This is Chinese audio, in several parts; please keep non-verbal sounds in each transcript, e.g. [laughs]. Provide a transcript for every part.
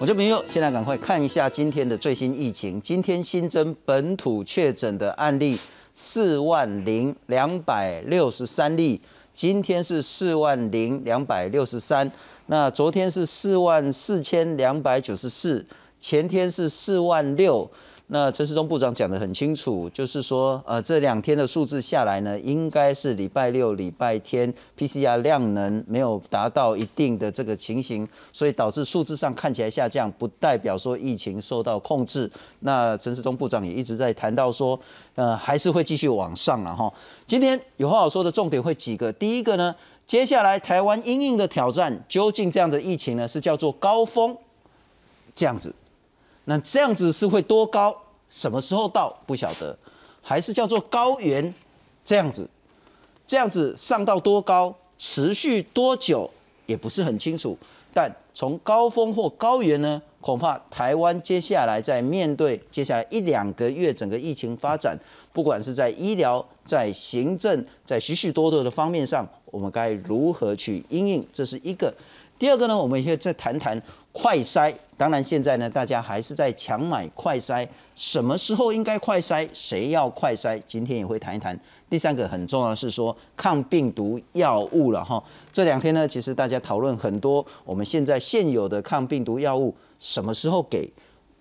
我这边又现在赶快看一下今天的最新疫情。今天新增本土确诊的案例四万零两百六十三例，今天是四万零两百六十三。那昨天是四万四千两百九十四，前天是四万六。那陈时中部长讲得很清楚，就是说，呃，这两天的数字下来呢，应该是礼拜六、礼拜天 PCR 量能没有达到一定的这个情形，所以导致数字上看起来下降，不代表说疫情受到控制。那陈时中部长也一直在谈到说，呃，还是会继续往上啊哈。今天有话好说的重点会几个，第一个呢，接下来台湾因应的挑战，究竟这样的疫情呢，是叫做高峰这样子。那这样子是会多高？什么时候到不晓得，还是叫做高原这样子，这样子上到多高，持续多久也不是很清楚。但从高峰或高原呢，恐怕台湾接下来在面对接下来一两个月整个疫情发展，不管是在医疗、在行政、在许许多多的方面上，我们该如何去应应？这是一个。第二个呢，我们也可以再谈谈快筛。当然，现在呢，大家还是在抢买快筛，什么时候应该快筛？谁要快筛？今天也会谈一谈。第三个很重要的是说抗病毒药物了哈。这两天呢，其实大家讨论很多，我们现在现有的抗病毒药物什么时候给，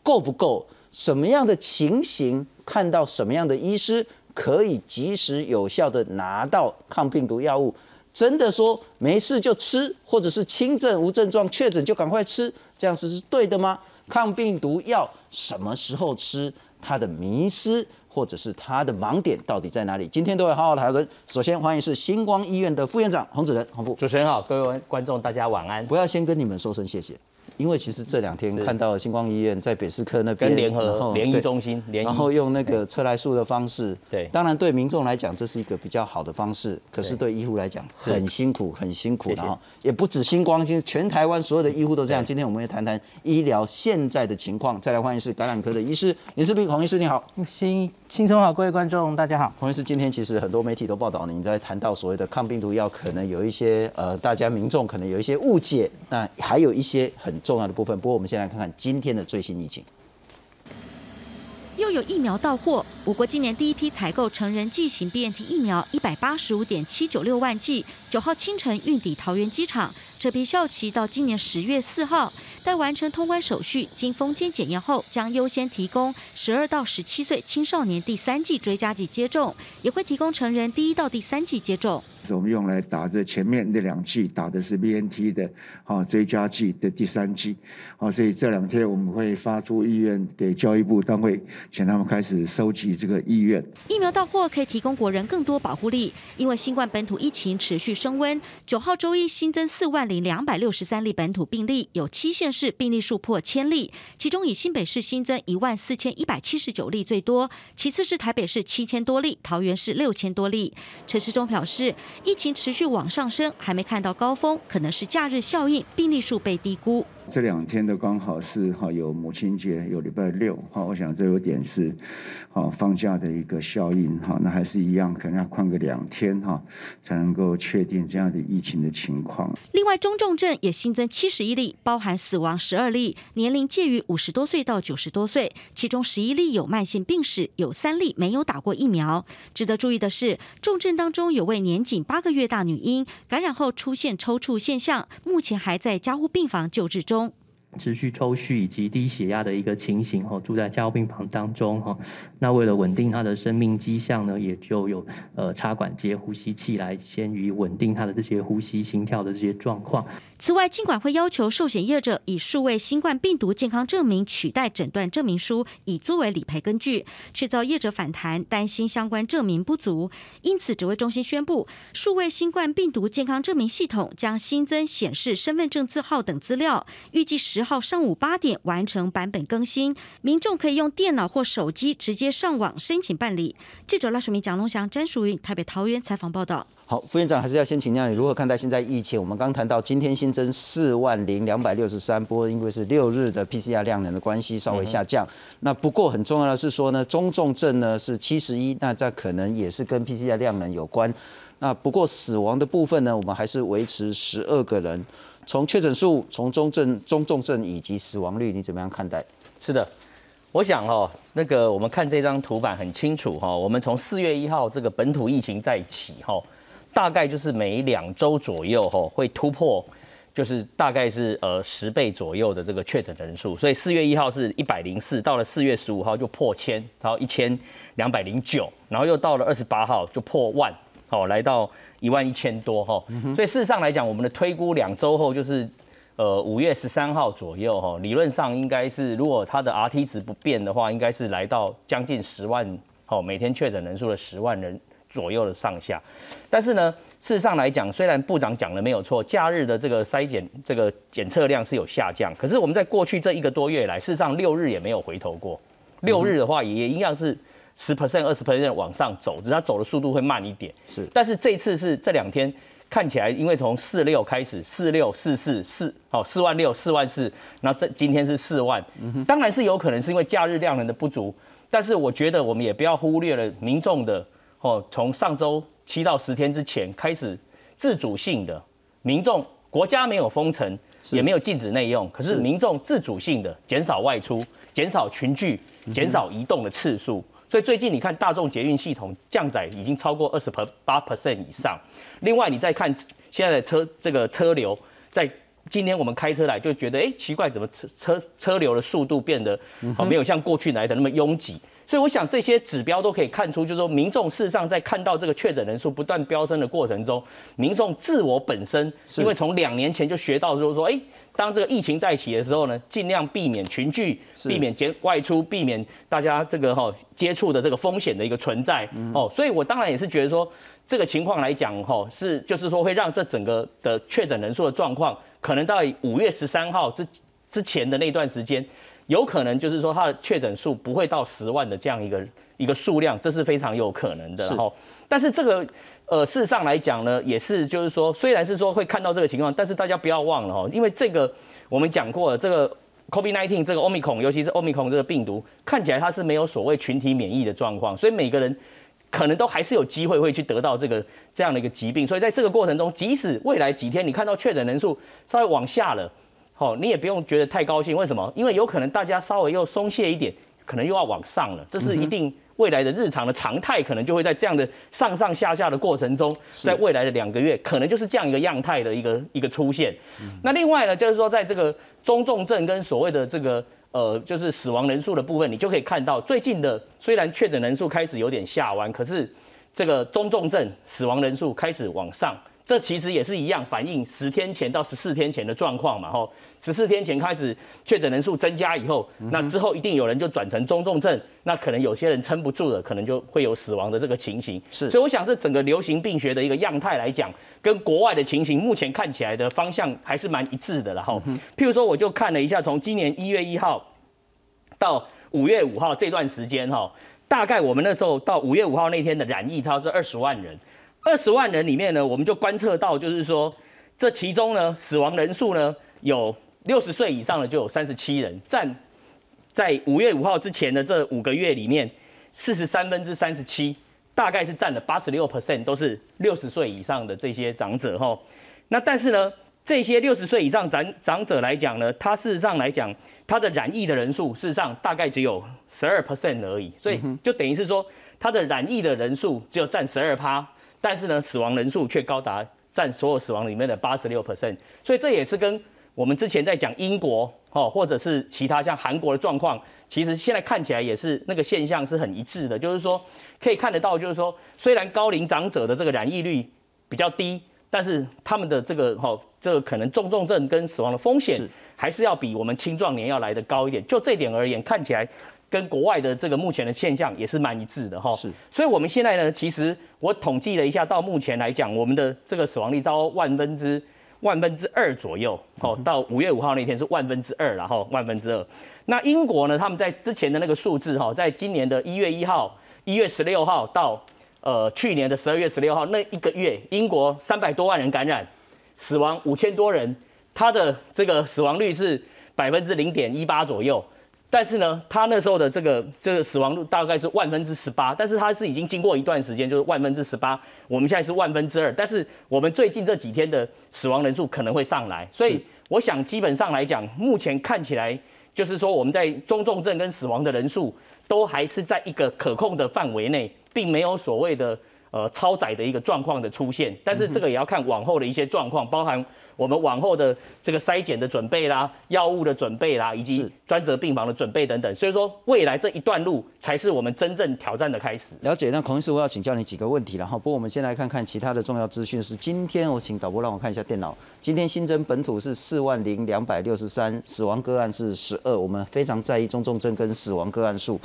够不够？什么样的情形看到什么样的医师可以及时有效的拿到抗病毒药物？真的说没事就吃，或者是轻症无症状确诊就赶快吃，这样是是对的吗？抗病毒药什么时候吃？它的迷失或者是它的盲点到底在哪里？今天都会好好讨论。首先欢迎是星光医院的副院长洪子仁，洪副主持人好，各位观众大家晚安。不要先跟你们说声谢谢。因为其实这两天看到星光医院在北市科那边跟联合联谊中心，然后用那个车来数的方式，对，当然对民众来讲这是一个比较好的方式，可是对。医护来讲很辛苦，很辛苦，然后也不止星光，其实全台湾所有的医护都这样。今天我们也谈谈医疗现在的情况，再来欢迎是感染科的医师林世斌黄医师，你好，新新春好，各位观众大家好，黄医师，今天其实很多媒体都报道你在谈到所谓的抗病毒药，可能有一些呃大家民众可能有一些误解，那还有一些很重要的部分，不过我们。先来看看今天的最新疫情。又有疫苗到货，我国今年第一批采购成人剂型 BNT 疫苗一百八十五点七九六万剂，九号清晨运抵桃园机场。这批效期到今年十月四号，待完成通关手续，经封监检验后，将优先提供十二到十七岁青少年第三季追加剂接种，也会提供成人第一到第三季接种。我们用来打这前面那两剂打的是 BNT 的啊追加剂的第三剂啊，所以这两天我们会发出意愿给教育部单位，请他们开始收集这个意愿。疫苗到货可以提供国人更多保护力，因为新冠本土疫情持续升温。九号周一新增四万零两百六十三例本土病例，有七县市病例数破千例，其中以新北市新增一万四千一百七十九例最多，其次是台北市七千多例，桃园市六千多例。陈时中表示。疫情持续往上升，还没看到高峰，可能是假日效应，病例数被低估。这两天都刚好是哈有母亲节，有礼拜六哈，我想这有点是，好放假的一个效应哈。那还是一样，可能要旷个两天哈，才能够确定这样的疫情的情况。另外，中重症也新增七十一例，包含死亡十二例，年龄介于五十多岁到九十多岁，其中十一例有慢性病史，有三例没有打过疫苗。值得注意的是，重症当中有位年仅八个月大女婴，感染后出现抽搐现象，目前还在加护病房救治中。持续抽搐以及低血压的一个情形，哈，住在加护病房当中，哈。那为了稳定他的生命迹象呢，也就有呃插管接呼吸器来先于稳定他的这些呼吸、心跳的这些状况。此外，尽管会要求寿险业者以数位新冠病毒健康证明取代诊断证明书，以作为理赔根据，却遭业者反弹，担心相关证明不足。因此，指挥中心宣布，数位新冠病毒健康证明系统将新增显示身份证字号等资料，预计十号上午八点完成版本更新，民众可以用电脑或手机直接上网申请办理。记者赖水明、蒋龙祥、詹淑云台北桃园采访报道。好，副院长还是要先请教你如何看待现在疫情。我们刚谈到今天新增四万零两百六十三波，因为是六日的 PCR 量能的关系稍微下降。那不过很重要的是说呢，中重症呢是七十一，那这可能也是跟 PCR 量能有关。那不过死亡的部分呢，我们还是维持十二个人。从确诊数、从中症、中重症以及死亡率，你怎么样看待？是的，我想哦，那个我们看这张图板很清楚哈，我们从四月一号这个本土疫情再起哈，大概就是每两周左右哈会突破。就是大概是呃十倍左右的这个确诊人数，所以四月一号是一百零四，到了四月十五号就破千，然后一千两百零九，然后又到了二十八号就破万，好来到一万一千多哈，所以事实上来讲，我们的推估两周后就是呃五月十三号左右哈，理论上应该是如果它的 R T 值不变的话，应该是来到将近十万，好每天确诊人数的十万人。左右的上下，但是呢，事实上来讲，虽然部长讲的没有错，假日的这个筛检这个检测量是有下降，可是我们在过去这一个多月来，事实上六日也没有回头过，六日的话也一样是十 percent、二十 percent 往上走，只是它走的速度会慢一点。是，但是这次是这两天看起来，因为从四六开始，四六四四四，好，四万六、四万四，那这今天是四万，当然是有可能是因为假日量能的不足，但是我觉得我们也不要忽略了民众的。哦，从上周七到十天之前开始，自主性的民众，国家没有封城，也没有禁止内用，可是民众自主性的减少外出，减少群聚，减少移动的次数。所以最近你看大众捷运系统降载已经超过二十八 percent 以上。另外你再看现在的车这个车流，在今天我们开车来就觉得，哎，奇怪，怎么车车车流的速度变得哦没有像过去来的那么拥挤。所以我想这些指标都可以看出，就是说民众事实上在看到这个确诊人数不断飙升的过程中，民众自我本身，因为从两年前就学到就是说，哎，当这个疫情再起的时候呢，尽量避免群聚，避免接外出，避免大家这个哈接触的这个风险的一个存在哦。所以我当然也是觉得说，这个情况来讲哈，是就是说会让这整个的确诊人数的状况，可能到五月十三号之之前的那段时间。有可能就是说，它的确诊数不会到十万的这样一个一个数量，这是非常有可能的。然后，但是这个呃，事实上来讲呢，也是就是说，虽然是说会看到这个情况，但是大家不要忘了哦，因为这个我们讲过了，这个 COVID-19 这个 Omicron，尤其是 Omicron 这个病毒，看起来它是没有所谓群体免疫的状况，所以每个人可能都还是有机会会去得到这个这样的一个疾病。所以在这个过程中，即使未来几天你看到确诊人数稍微往下了。哦，你也不用觉得太高兴，为什么？因为有可能大家稍微又松懈一点，可能又要往上了，这是一定未来的日常的常态，可能就会在这样的上上下下的过程中，在未来的两个月，可能就是这样一个样态的一个一个出现。那另外呢，就是说在这个中重症跟所谓的这个呃，就是死亡人数的部分，你就可以看到最近的虽然确诊人数开始有点下弯，可是这个中重症死亡人数开始往上。这其实也是一样，反映十天前到十四天前的状况嘛。吼，十四天前开始确诊人数增加以后，那之后一定有人就转成中重症，那可能有些人撑不住了，可能就会有死亡的这个情形。是，所以我想这整个流行病学的一个样态来讲，跟国外的情形目前看起来的方向还是蛮一致的了。哈，譬如说我就看了一下，从今年一月一号到五月五号这段时间，哈，大概我们那时候到五月五号那天的染疫，它是二十万人。二十万人里面呢，我们就观测到，就是说，这其中呢，死亡人数呢，有六十岁以上的就有三十七人，占在五月五号之前的这五个月里面，四十三分之三十七，大概是占了八十六 percent，都是六十岁以上的这些长者哈。那但是呢，这些六十岁以上长长者来讲呢，他事实上来讲，他的染疫的人数事实上大概只有十二 percent 而已，所以就等于是说，他的染疫的人数只有占十二趴。但是呢，死亡人数却高达占所有死亡里面的八十六 percent，所以这也是跟我们之前在讲英国哦，或者是其他像韩国的状况，其实现在看起来也是那个现象是很一致的，就是说可以看得到，就是说虽然高龄长者的这个染疫率比较低，但是他们的这个哈，这个可能重重症跟死亡的风险还是要比我们青壮年要来的高一点。就这点而言，看起来。跟国外的这个目前的现象也是蛮一致的哈，是，所以我们现在呢，其实我统计了一下，到目前来讲，我们的这个死亡率到万分之万分之二左右，哦，到五月五号那天是万分之二然后万分之二。那英国呢，他们在之前的那个数字哈，在今年的一月一号、一月十六号到呃去年的十二月十六号那一个月，英国三百多万人感染，死亡五千多人，它的这个死亡率是百分之零点一八左右。但是呢，他那时候的这个这个死亡率大概是万分之十八，但是他是已经经过一段时间，就是万分之十八，我们现在是万分之二，但是我们最近这几天的死亡人数可能会上来，所以我想基本上来讲，目前看起来就是说我们在中重症跟死亡的人数都还是在一个可控的范围内，并没有所谓的呃超载的一个状况的出现，但是这个也要看往后的一些状况，包含。我们往后的这个筛检的准备啦，药物的准备啦，以及专责病房的准备等等，所以说未来这一段路才是我们真正挑战的开始。了解，那孔医师，我要请教你几个问题了哈。不过我们先来看看其他的重要资讯。是今天我请导播让我看一下电脑。今天新增本土是四万零两百六十三，死亡个案是十二。我们非常在意中重症跟死亡个案数。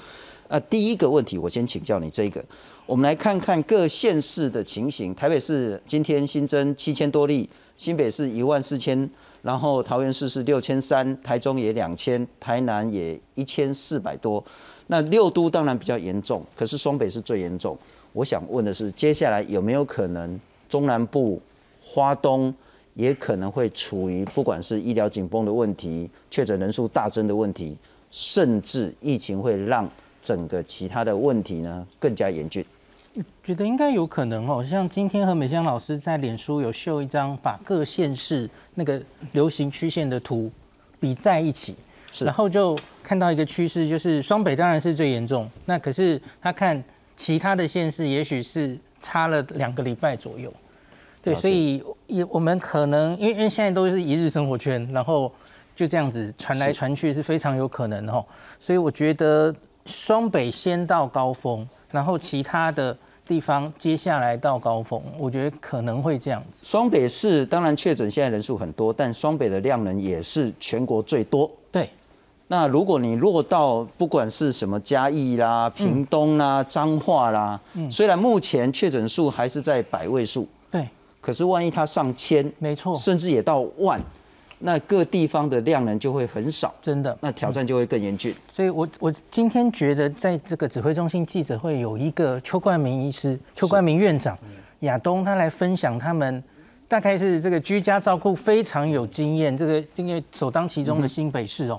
呃，第一个问题我先请教你这个，我们来看看各县市的情形。台北市今天新增七千多例。新北市一万四千，然后桃园市是六千三，台中也两千，台南也一千四百多。那六都当然比较严重，可是双北是最严重。我想问的是，接下来有没有可能中南部、花东也可能会处于不管是医疗紧绷的问题、确诊人数大增的问题，甚至疫情会让整个其他的问题呢更加严峻？觉得应该有可能哦，像今天和美香老师在脸书有秀一张把各县市那个流行曲线的图比在一起，然后就看到一个趋势，就是双北当然是最严重，那可是他看其他的县市，也许是差了两个礼拜左右，对，所以也我们可能因为因为现在都是一日生活圈，然后就这样子传来传去是非常有可能哦，所以我觉得双北先到高峰。然后其他的地方接下来到高峰，我觉得可能会这样子。双北市当然确诊现在人数很多，但双北的量能也是全国最多。对，那如果你落到不管是什么嘉义啦、屏东啦、彰化啦，嗯虽然目前确诊数还是在百位数，对，可是万一它上千，没错，甚至也到万。那各地方的量能就会很少，真的，那挑战就会更严峻。所以，我我今天觉得，在这个指挥中心记者会有一个邱冠明医师、邱冠明院长、亚东，他来分享他们大概是这个居家照顾非常有经验，这个因为首当其冲的新北市哦，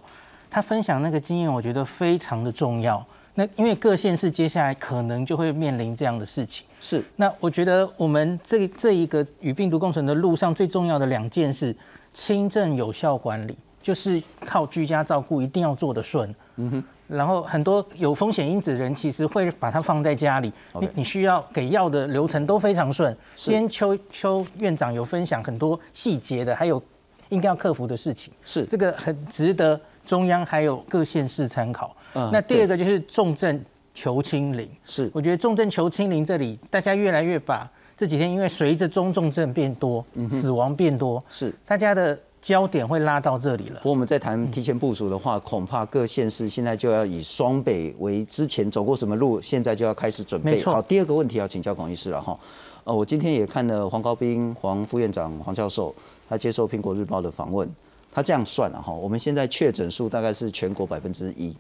他分享那个经验，我觉得非常的重要。那因为各县市接下来可能就会面临这样的事情，是。那我觉得我们这这一个与病毒共存的路上最重要的两件事。轻症有效管理就是靠居家照顾，一定要做得顺。嗯哼。然后很多有风险因子的人，其实会把它放在家里。你你需要给药的流程都非常顺。今天邱邱院长有分享很多细节的，还有应该要克服的事情。是。这个很值得中央还有各县市参考。嗯。那第二个就是重症求清零。是。我觉得重症求清零这里，大家越来越把。这几天因为随着中重症变多，死亡变多，是大家的焦点会拉到这里了。我们在谈提前部署的话，恐怕各县市现在就要以双北为之前走过什么路，现在就要开始准备。好，第二个问题要请教孔医师了哈。呃，我今天也看了黄高斌黄副院长黄教授，他接受苹果日报的访问，他这样算了哈，我们现在确诊数大概是全国百分之一。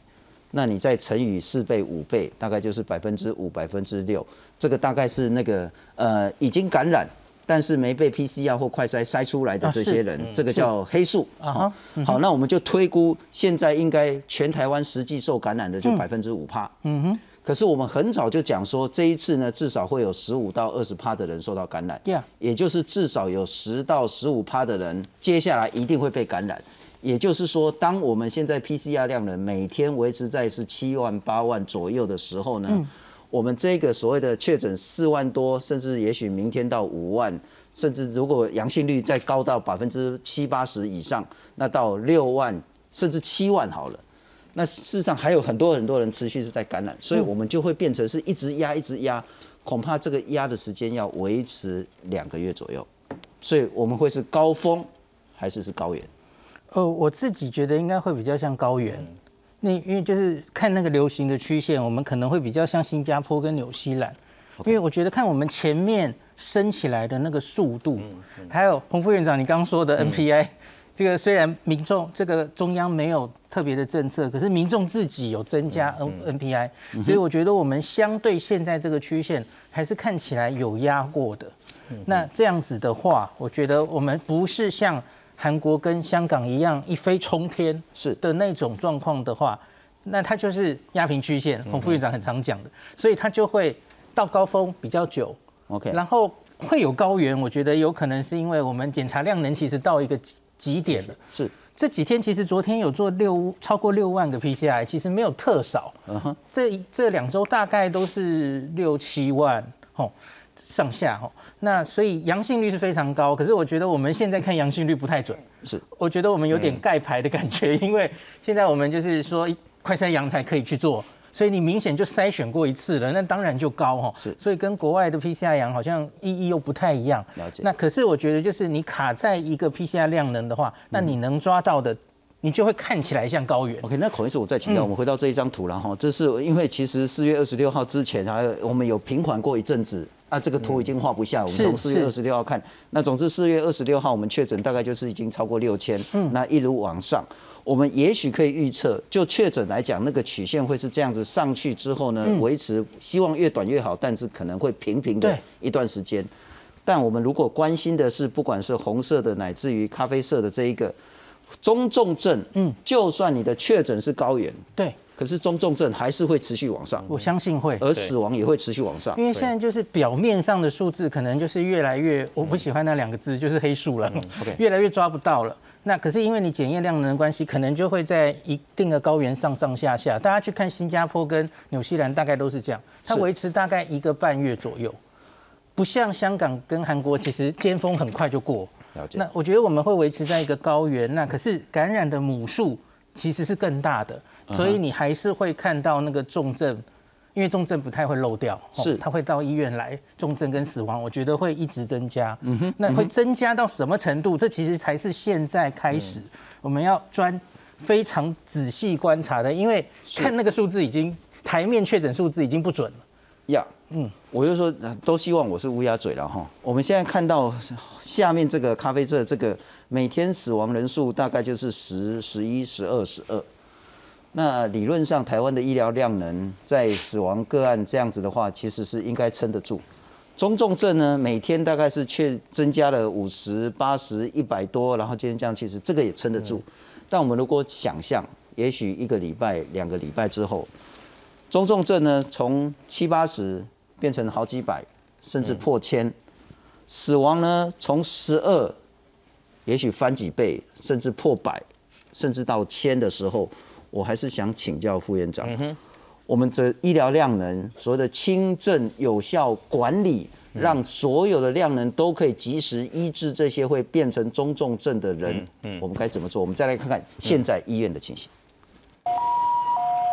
那你再乘以四倍、五倍，大概就是百分之五、百分之六。这个大概是那个呃已经感染，但是没被 PCR 或快筛筛出来的这些人，这个叫黑数啊。好，那我们就推估，现在应该全台湾实际受感染的就百分之五趴。嗯哼。可是我们很早就讲说，这一次呢，至少会有十五到二十趴的人受到感染。Yeah。也就是至少有十到十五趴的人，接下来一定会被感染。也就是说，当我们现在 PCR 量呢每天维持在是七万八万左右的时候呢，我们这个所谓的确诊四万多，甚至也许明天到五万，甚至如果阳性率再高到百分之七八十以上，那到六万甚至七万好了。那事实上还有很多很多人持续是在感染，所以我们就会变成是一直压一直压，恐怕这个压的时间要维持两个月左右。所以我们会是高峰还是是高原？呃，我自己觉得应该会比较像高原，那因为就是看那个流行的曲线，我们可能会比较像新加坡跟纽西兰，因为我觉得看我们前面升起来的那个速度，还有洪副院长你刚刚说的 NPI，这个虽然民众这个中央没有特别的政策，可是民众自己有增加 N NPI，所以我觉得我们相对现在这个曲线还是看起来有压过的。那这样子的话，我觉得我们不是像。韩国跟香港一样一飞冲天是的那种状况的话，那它就是压平曲线，洪副院长很常讲的，所以它就会到高峰比较久。OK，然后会有高原，我觉得有可能是因为我们检查量能其实到一个极点了。是这几天其实昨天有做六超过六万个 PCR，其实没有特少。嗯哼，这这两周大概都是六七万哦上下哦。那所以阳性率是非常高，可是我觉得我们现在看阳性率不太准。是，我觉得我们有点盖牌的感觉，因为现在我们就是说快筛阳才可以去做。所以你明显就筛选过一次了，那当然就高哈。是，所以跟国外的 PCR 阳好像意义又不太一样。了解。那可是我觉得就是你卡在一个 PCR 量能的话，那你能抓到的，你就会看起来像高原。OK，那孔医师我再请教，我们回到这一张图了哈，这是因为其实四月二十六号之前还有我们有平缓过一阵子啊，这个图已经画不下，我们从四月二十六号看，那总之四月二十六号我们确诊大概就是已经超过六千，嗯，那一路往上。我们也许可以预测，就确诊来讲，那个曲线会是这样子上去之后呢，维持，希望越短越好，但是可能会平平的一段时间。但我们如果关心的是，不管是红色的乃至于咖啡色的这一个中重症，嗯，就算你的确诊是高原，对，可是中重症还是会持续往上，我相信会，而死亡也会持续往上，因为现在就是表面上的数字可能就是越来越，我不喜欢那两个字，就是黑数了，OK，[laughs] 越来越抓不到了。那可是因为你检验量能的关系，可能就会在一定的高原上上下下。大家去看新加坡跟纽西兰，大概都是这样，它维持大概一个半月左右，不像香港跟韩国，其实尖峰很快就过。了解。那我觉得我们会维持在一个高原，那可是感染的母数其实是更大的，所以你还是会看到那个重症。因为重症不太会漏掉，是他会到医院来，重症跟死亡，我觉得会一直增加。嗯哼，那会增加到什么程度？这其实才是现在开始我们要专非常仔细观察的，因为看那个数字已经台面确诊数字已经不准了。呀，嗯，我就说都希望我是乌鸦嘴了哈。我们现在看到下面这个咖啡色，这个每天死亡人数大概就是十、十一、十二、十二。那理论上，台湾的医疗量能在死亡个案这样子的话，其实是应该撑得住。中重症呢，每天大概是却增加了五十八十一百多，然后今天这样，其实这个也撑得住。但我们如果想象，也许一个礼拜、两个礼拜之后，中重症呢从七八十变成好几百，甚至破千；死亡呢从十二，也许翻几倍，甚至破百，甚至到千的时候。我还是想请教副院长，我们这医疗量能所谓的轻症有效管理，让所有的量能都可以及时医治这些会变成中重症的人，我们该怎么做？我们再来看看现在医院的情形。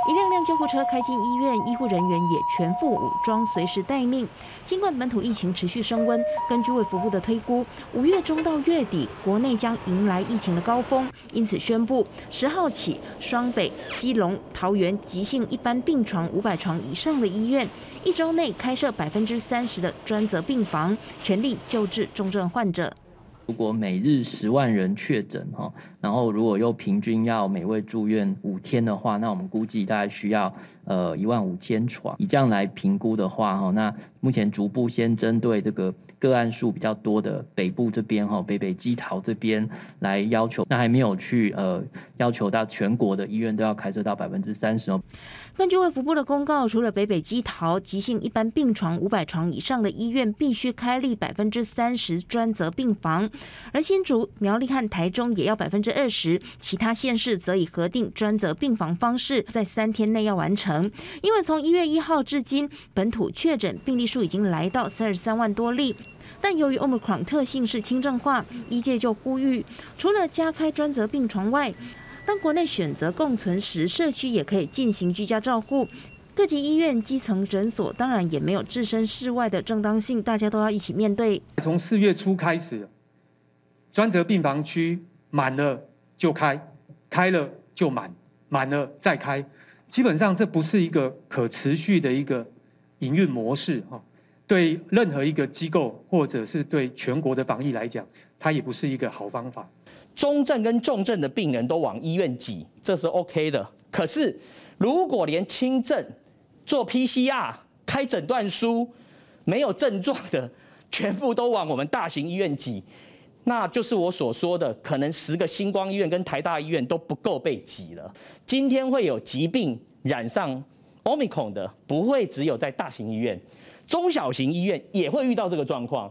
一辆辆救护车开进医院，医护人员也全副武装，随时待命。新冠本土疫情持续升温，根据卫福部的推估，五月中到月底，国内将迎来疫情的高峰，因此宣布十号起，双北、基隆、桃园急性一般病床五百床以上的医院，一周内开设百分之三十的专责病房，全力救治重症患者。如果每日十万人确诊哈，然后如果又平均要每位住院五天的话，那我们估计大概需要呃一万五千床。以这样来评估的话哈，那目前逐步先针对这个个案数比较多的北部这边哈，北北基桃这边来要求，那还没有去呃要求到全国的医院都要开设到百分之三十哦。根据卫福部的公告，除了北北基桃急性一般病床五百床以上的医院必须开立百分之三十专责病房，而新竹、苗栗和台中也要百分之二十，其他县市则以核定专责病房方式，在三天内要完成。因为从一月一号至今，本土确诊病例数已经来到三十三万多例，但由于 Omicron 特性是轻症化，医界就呼吁，除了加开专责病床外，当国内选择共存时，社区也可以进行居家照护。各级医院、基层诊所当然也没有置身事外的正当性，大家都要一起面对。从四月初开始，专责病房区满了就开，开了就满，满了再开，基本上这不是一个可持续的一个营运模式哈。对任何一个机构或者是对全国的防疫来讲，它也不是一个好方法。中症跟重症的病人都往医院挤，这是 OK 的。可是，如果连轻症做 PCR、开诊断书没有症状的，全部都往我们大型医院挤，那就是我所说的，可能十个星光医院跟台大医院都不够被挤了。今天会有疾病染上 Omicron 的，不会只有在大型医院，中小型医院也会遇到这个状况。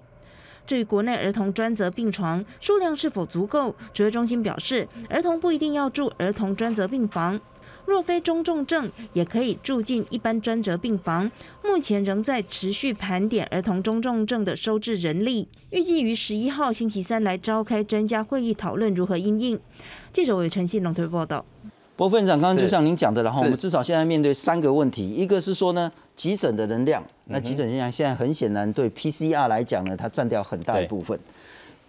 至于国内儿童专责病床数量是否足够，指挥中心表示，儿童不一定要住儿童专责病房。若非中重症，也可以住进一般专责病房。目前仍在持续盘点儿童中重症的收治人力，预计于十一号星期三来召开专家会议，讨论如何应应。记者韦晨信龙推报道。郭副院长，刚刚就像您讲的，然后我们至少现在面对三个问题，一个是说呢，急诊的能量，那急诊现象现在很显然对 PCR 来讲呢，它占掉很大一部分。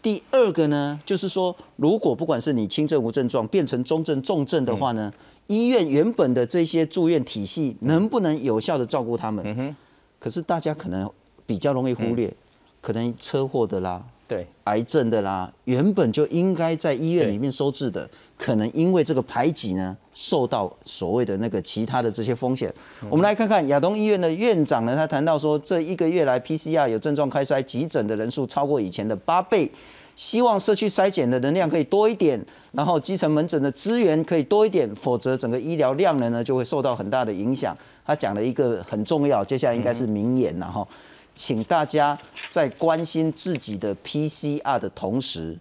第二个呢，就是说，如果不管是你轻症无症状变成中症重症的话呢？医院原本的这些住院体系能不能有效的照顾他们？可是大家可能比较容易忽略，可能车祸的啦，对，癌症的啦，原本就应该在医院里面收治的，可能因为这个排挤呢，受到所谓的那个其他的这些风险。我们来看看亚东医院的院长呢，他谈到说，这一个月来 PCR 有症状开筛急诊的人数超过以前的八倍。希望社区筛检的能量可以多一点，然后基层门诊的资源可以多一点，否则整个医疗量呢呢就会受到很大的影响。他讲了一个很重要，接下来应该是名言了哈，请大家在关心自己的 PCR 的同时，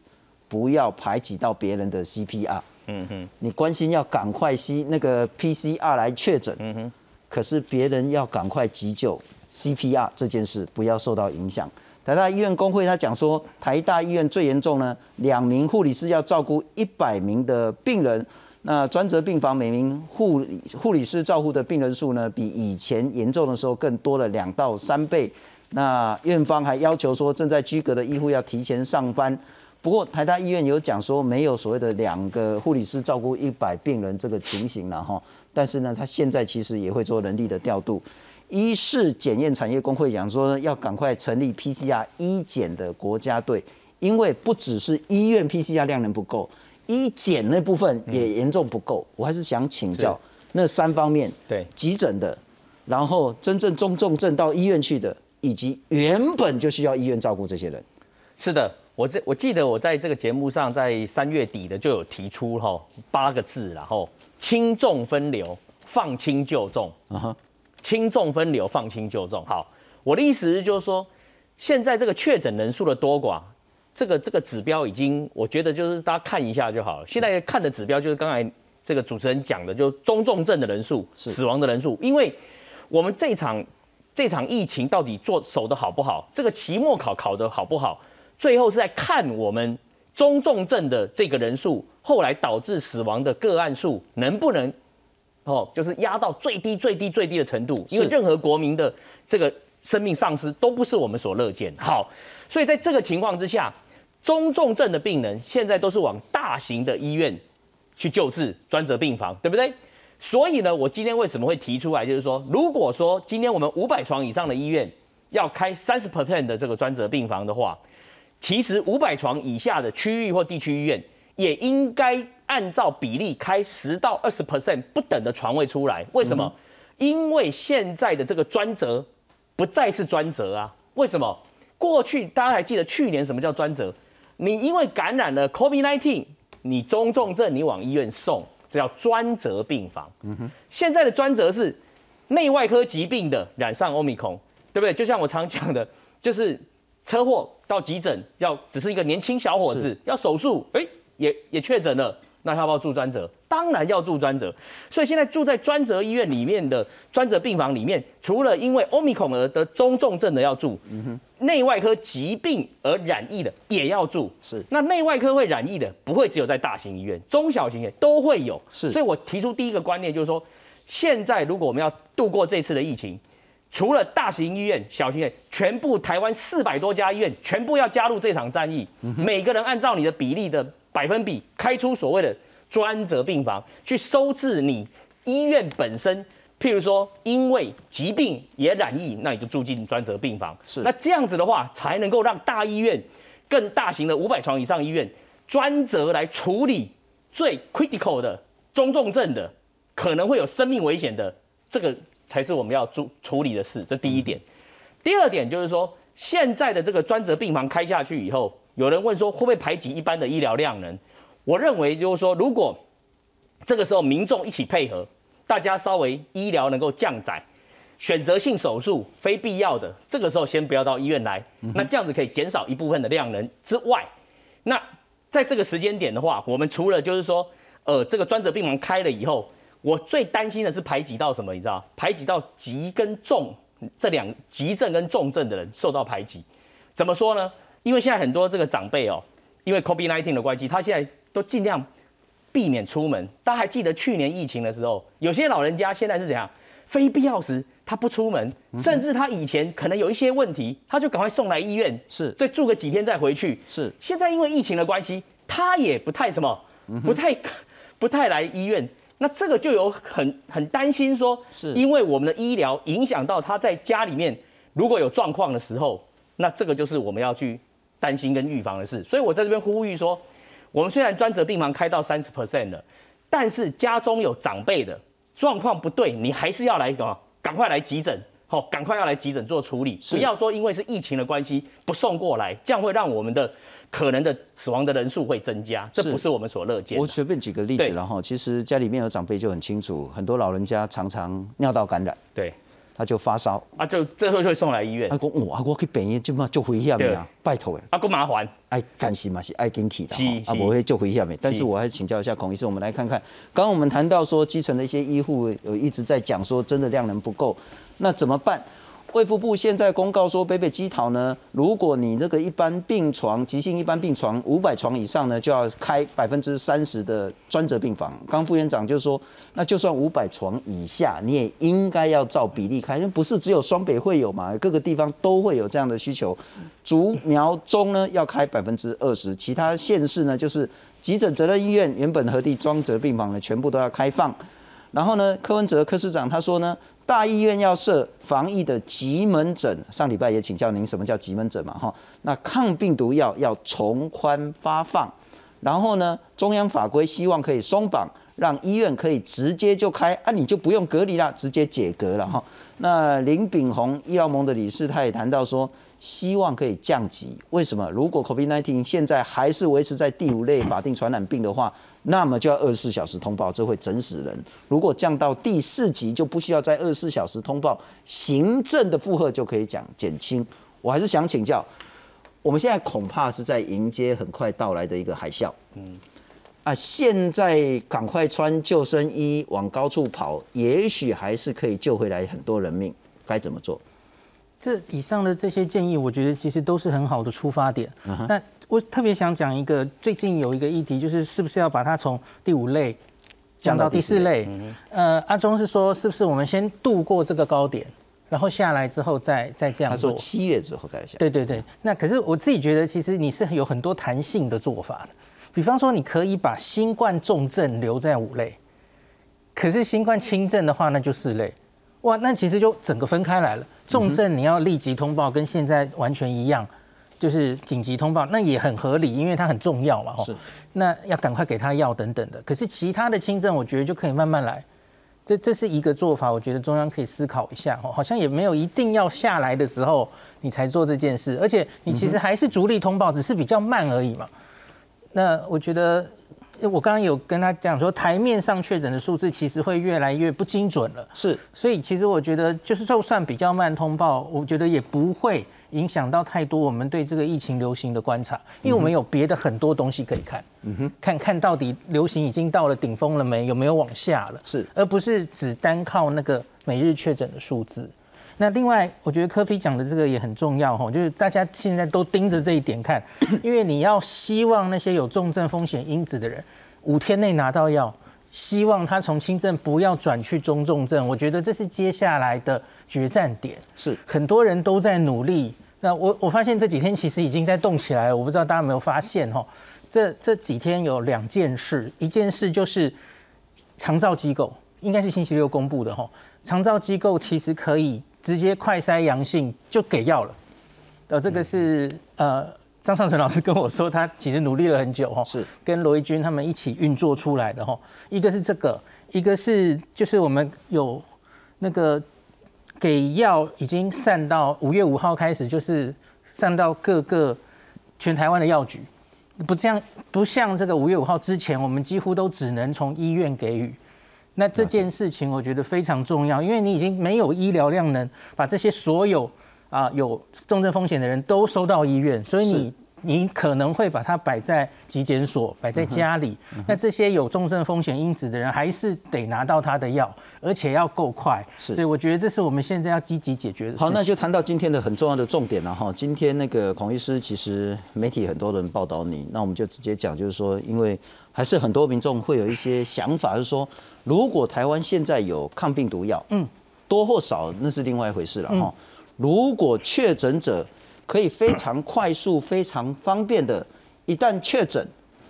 不要排挤到别人的 CPR。嗯哼，你关心要赶快吸那个 PCR 来确诊，嗯哼，可是别人要赶快急救 CPR 这件事不要受到影响。台大医院工会他讲说，台大医院最严重呢，两名护理师要照顾一百名的病人，那专责病房每名护护理师照顾的病人数呢，比以前严重的时候更多了两到三倍。那院方还要求说，正在居隔的医护要提前上班。不过台大医院有讲说，没有所谓的两个护理师照顾一百病人这个情形了哈。但是呢，他现在其实也会做人力的调度。医事检验产业工会讲说，要赶快成立 PCR 医检的国家队，因为不只是医院 PCR 量能不够，医检那部分也严重不够。我还是想请教那三方面：对急诊的，然后真正中重症到医院去的，以及原本就需要医院照顾这些人。是的，我这我记得我在这个节目上，在三月底的就有提出哈八个字，然后轻重分流，放轻就重。啊哈。轻重分流，放轻就重。好，我的意思是，就是说，现在这个确诊人数的多寡，这个这个指标已经，我觉得就是大家看一下就好了。现在看的指标就是刚才这个主持人讲的，就中重症的人数、死亡的人数。因为我们这场这场疫情到底做守的好不好，这个期末考考的好不好，最后是在看我们中重症的这个人数，后来导致死亡的个案数能不能。哦，就是压到最低、最低、最低的程度，因为任何国民的这个生命丧失都不是我们所乐见。好，所以在这个情况之下，中重症的病人现在都是往大型的医院去救治，专责病房，对不对？所以呢，我今天为什么会提出来，就是说，如果说今天我们五百床以上的医院要开三十 percent 的这个专责病房的话，其实五百床以下的区域或地区医院也应该。按照比例开十到二十 percent 不等的床位出来，为什么？因为现在的这个专责不再是专责啊。为什么？过去大家还记得去年什么叫专责？你因为感染了 COVID-19，你中重症你往医院送，这叫专责病房。嗯哼。现在的专责是内外科疾病的染上 Omicron，对不对？就像我常讲的，就是车祸到急诊要只是一个年轻小伙子要手术，哎，也也确诊了。那要不要住专责？当然要住专责。所以现在住在专责医院里面的专责病房里面，除了因为欧米孔而得中重症的要住，内外科疾病而染疫的也要住。是。那内外科会染疫的，不会只有在大型医院，中小型医院都会有。是。所以我提出第一个观念就是说，现在如果我们要度过这次的疫情，除了大型医院、小型医院，全部台湾四百多家医院全部要加入这场战役，每个人按照你的比例的。百分比开出所谓的专责病房，去收治你医院本身，譬如说因为疾病也染疫，那你就住进专责病房。是，那这样子的话，才能够让大医院、更大型的五百床以上医院专责来处理最 critical 的中重症的，可能会有生命危险的，这个才是我们要处处理的事。这第一点。第二点就是说，现在的这个专责病房开下去以后。有人问说会不会排挤一般的医疗量能？我认为就是说，如果这个时候民众一起配合，大家稍微医疗能够降载，选择性手术非必要的，这个时候先不要到医院来，那这样子可以减少一部分的量能之外，那在这个时间点的话，我们除了就是说，呃，这个专责病房开了以后，我最担心的是排挤到什么？你知道，排挤到急跟重这两急症跟重症的人受到排挤。怎么说呢？因为现在很多这个长辈哦，因为 COVID-19 的关系，他现在都尽量避免出门。大家还记得去年疫情的时候，有些老人家现在是怎样？非必要时他不出门，甚至他以前可能有一些问题，他就赶快送来医院，是，再住个几天再回去。是，现在因为疫情的关系，他也不太什么，不太 [laughs] 不太来医院。那这个就有很很担心说，是因为我们的医疗影响到他在家里面如果有状况的时候，那这个就是我们要去担心跟预防的事。所以我在这边呼吁说，我们虽然专责病房开到三十 percent 了，但是家中有长辈的状况不对，你还是要来什么？赶快来急诊，好，赶快要来急诊做处理，不要说因为是疫情的关系不送过来，这样会让我们的可能的死亡的人数会增加，这不是我们所乐见的。我随便举个例子，然后其实家里面有长辈就很清楚，很多老人家常常尿道感染，对，他就发烧啊，就最后就会送来医院。他说我啊，我去病院就嘛就危险的啊，拜托诶，啊，够麻烦，爱担心嘛是爱跟去的啊，是不会就危险的。但是我还是请教一下孔医生，我们来看看，刚刚我们谈到说基层的一些医护有一直在讲说真的量能不够，那怎么办？卫福部现在公告说，北北基桃呢，如果你那个一般病床、急性一般病床五百床以上呢，就要开百分之三十的专责病房。刚副院长就说，那就算五百床以下，你也应该要照比例开，因为不是只有双北会有嘛，各个地方都会有这样的需求。竹苗中呢要开百分之二十，其他县市呢就是急诊责任医院原本核地专责病房呢全部都要开放。然后呢，柯文哲柯市长他说呢，大医院要设防疫的急门诊。上礼拜也请教您什么叫急门诊嘛，哈。那抗病毒药要从宽发放。然后呢，中央法规希望可以松绑，让医院可以直接就开啊，你就不用隔离了，直接解隔了哈。那林炳宏医疗盟的理事他也谈到说，希望可以降级。为什么？如果 COVID-19 现在还是维持在第五类法定传染病的话，那么就要二十四小时通报，这会整死人。如果降到第四级，就不需要在二十四小时通报，行政的负荷就可以讲减轻。我还是想请教，我们现在恐怕是在迎接很快到来的一个海啸。嗯，啊，现在赶快穿救生衣往高处跑，也许还是可以救回来很多人命。该怎么做？这以上的这些建议，我觉得其实都是很好的出发点。那我特别想讲一个，最近有一个议题，就是是不是要把它从第五类降到第四类？呃，阿中是说，是不是我们先度过这个高点，然后下来之后再再这样做？他说七月之后再下。对对对。那可是我自己觉得，其实你是有很多弹性的做法的。比方说，你可以把新冠重症留在五类，可是新冠轻症的话，那就四类。哇，那其实就整个分开来了。重症你要立即通报，跟现在完全一样，就是紧急通报，那也很合理，因为它很重要嘛。是。那要赶快给他药等等的。可是其他的轻症，我觉得就可以慢慢来。这这是一个做法，我觉得中央可以思考一下。哦，好像也没有一定要下来的时候你才做这件事，而且你其实还是逐例通报，只是比较慢而已嘛。那我觉得。我刚刚有跟他讲说，台面上确诊的数字其实会越来越不精准了。是，所以其实我觉得，就是就算比较慢通报，我觉得也不会影响到太多我们对这个疫情流行的观察，因为我们有别的很多东西可以看。嗯哼，看看到底流行已经到了顶峰了没，有没有往下了？是，而不是只单靠那个每日确诊的数字。那另外，我觉得科比讲的这个也很重要哈，就是大家现在都盯着这一点看，[coughs] 因为你要希望那些有重症风险因子的人五天内拿到药，希望他从轻症不要转去中重症，我觉得这是接下来的决战点。是，很多人都在努力。那我我发现这几天其实已经在动起来了，我不知道大家有没有发现哈？这这几天有两件事，一件事就是长照机构，应该是星期六公布的哈，长照机构其实可以。直接快筛阳性就给药了，呃，这个是呃张尚存老师跟我说，他其实努力了很久哈，是跟罗毅军他们一起运作出来的哈。一个是这个，一个是就是我们有那个给药已经散到五月五号开始，就是散到各个全台湾的药局，不像不像这个五月五号之前，我们几乎都只能从医院给予。那这件事情我觉得非常重要，因为你已经没有医疗量能把这些所有啊有重症风险的人都收到医院，所以你。你可能会把它摆在疾检所，摆在家里。那这些有重症风险因子的人，还是得拿到他的药，而且要够快。是，所以我觉得这是我们现在要积极解决的。好，那就谈到今天的很重要的重点了哈。今天那个孔医师，其实媒体很多人报道你，那我们就直接讲，就是说，因为还是很多民众会有一些想法，就是说，如果台湾现在有抗病毒药，嗯，多或少那是另外一回事了哈。如果确诊者可以非常快速、非常方便的，一旦确诊，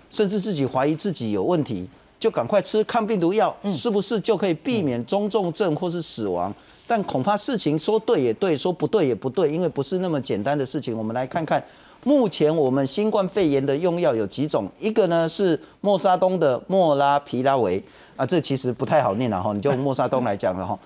甚至自己怀疑自己有问题，就赶快吃抗病毒药，是不是就可以避免中重症或是死亡？但恐怕事情说对也对，说不对也不对，因为不是那么简单的事情。我们来看看，目前我们新冠肺炎的用药有几种？一个呢是莫沙东的莫拉皮拉韦啊，这其实不太好念了哈，你就莫沙东来讲了哈，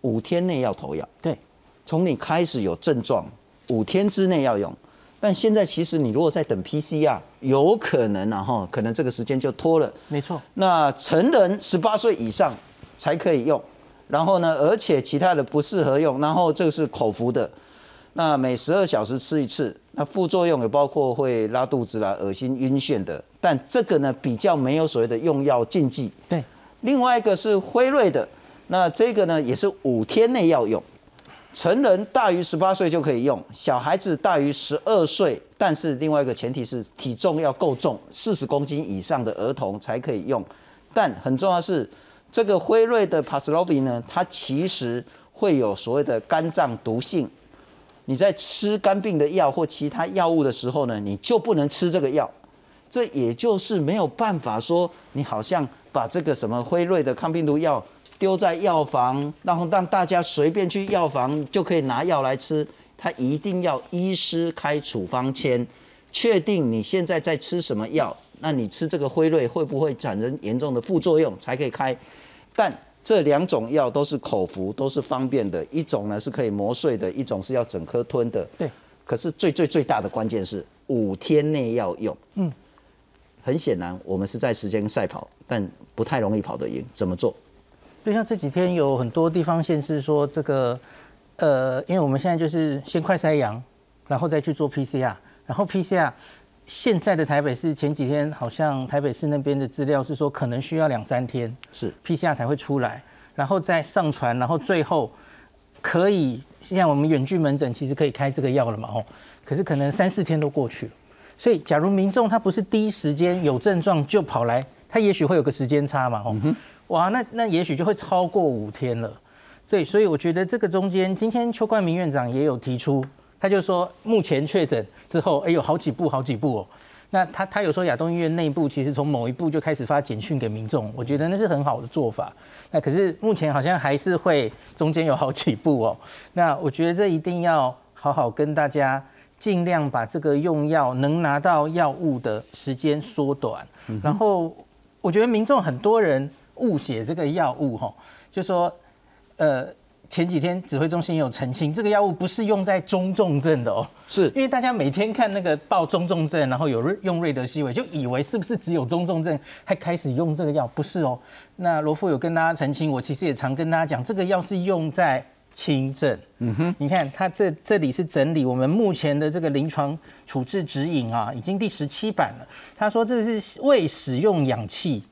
五天内要投药，对，从你开始有症状。五天之内要用，但现在其实你如果在等 PCR，有可能然后可能这个时间就拖了。没错。那成人十八岁以上才可以用，然后呢，而且其他的不适合用。然后这个是口服的，那每十二小时吃一次。那副作用也包括会拉肚子啦、恶心、晕眩的。但这个呢比较没有所谓的用药禁忌。对。另外一个是辉瑞的，那这个呢也是五天内要用。成人大于十八岁就可以用，小孩子大于十二岁，但是另外一个前提是体重要够重，四十公斤以上的儿童才可以用。但很重要的是，这个辉瑞的 p a s l o v i 呢，它其实会有所谓的肝脏毒性。你在吃肝病的药或其他药物的时候呢，你就不能吃这个药。这也就是没有办法说，你好像把这个什么辉瑞的抗病毒药。丢在药房，然后让大家随便去药房就可以拿药来吃。他一定要医师开处方签，确定你现在在吃什么药，那你吃这个辉瑞会不会产生严重的副作用才可以开。但这两种药都是口服，都是方便的。一种呢是可以磨碎的，一种是要整颗吞的。对。可是最最最大的关键是五天内要用。嗯。很显然，我们是在时间赛跑，但不太容易跑得赢。怎么做？就像这几天有很多地方县市说这个，呃，因为我们现在就是先快筛阳，然后再去做 PCR，然后 PCR 现在的台北市前几天好像台北市那边的资料是说可能需要两三天是。PCR 才会出来，然后再上传，然后最后可以像我们远距门诊其实可以开这个药了嘛哦，可是可能三四天都过去了，所以假如民众他不是第一时间有症状就跑来，他也许会有个时间差嘛吼。哇，那那也许就会超过五天了，对，所以我觉得这个中间，今天邱冠明院长也有提出，他就说目前确诊之后，哎有好几步好几步哦，那他他有说亚东医院内部其实从某一步就开始发简讯给民众，我觉得那是很好的做法，那可是目前好像还是会中间有好几步哦，那我觉得这一定要好好跟大家尽量把这个用药能拿到药物的时间缩短，然后我觉得民众很多人。误解这个药物哈，就说，呃，前几天指挥中心有澄清，这个药物不是用在中重症的哦，是因为大家每天看那个报中重症，然后有瑞用瑞德西韦，就以为是不是只有中重症还开始用这个药？不是哦。那罗富有跟大家澄清，我其实也常跟大家讲，这个药是用在轻症。嗯哼，你看他这这里是整理我们目前的这个临床处置指引啊，已经第十七版了。他说这是未使用氧气。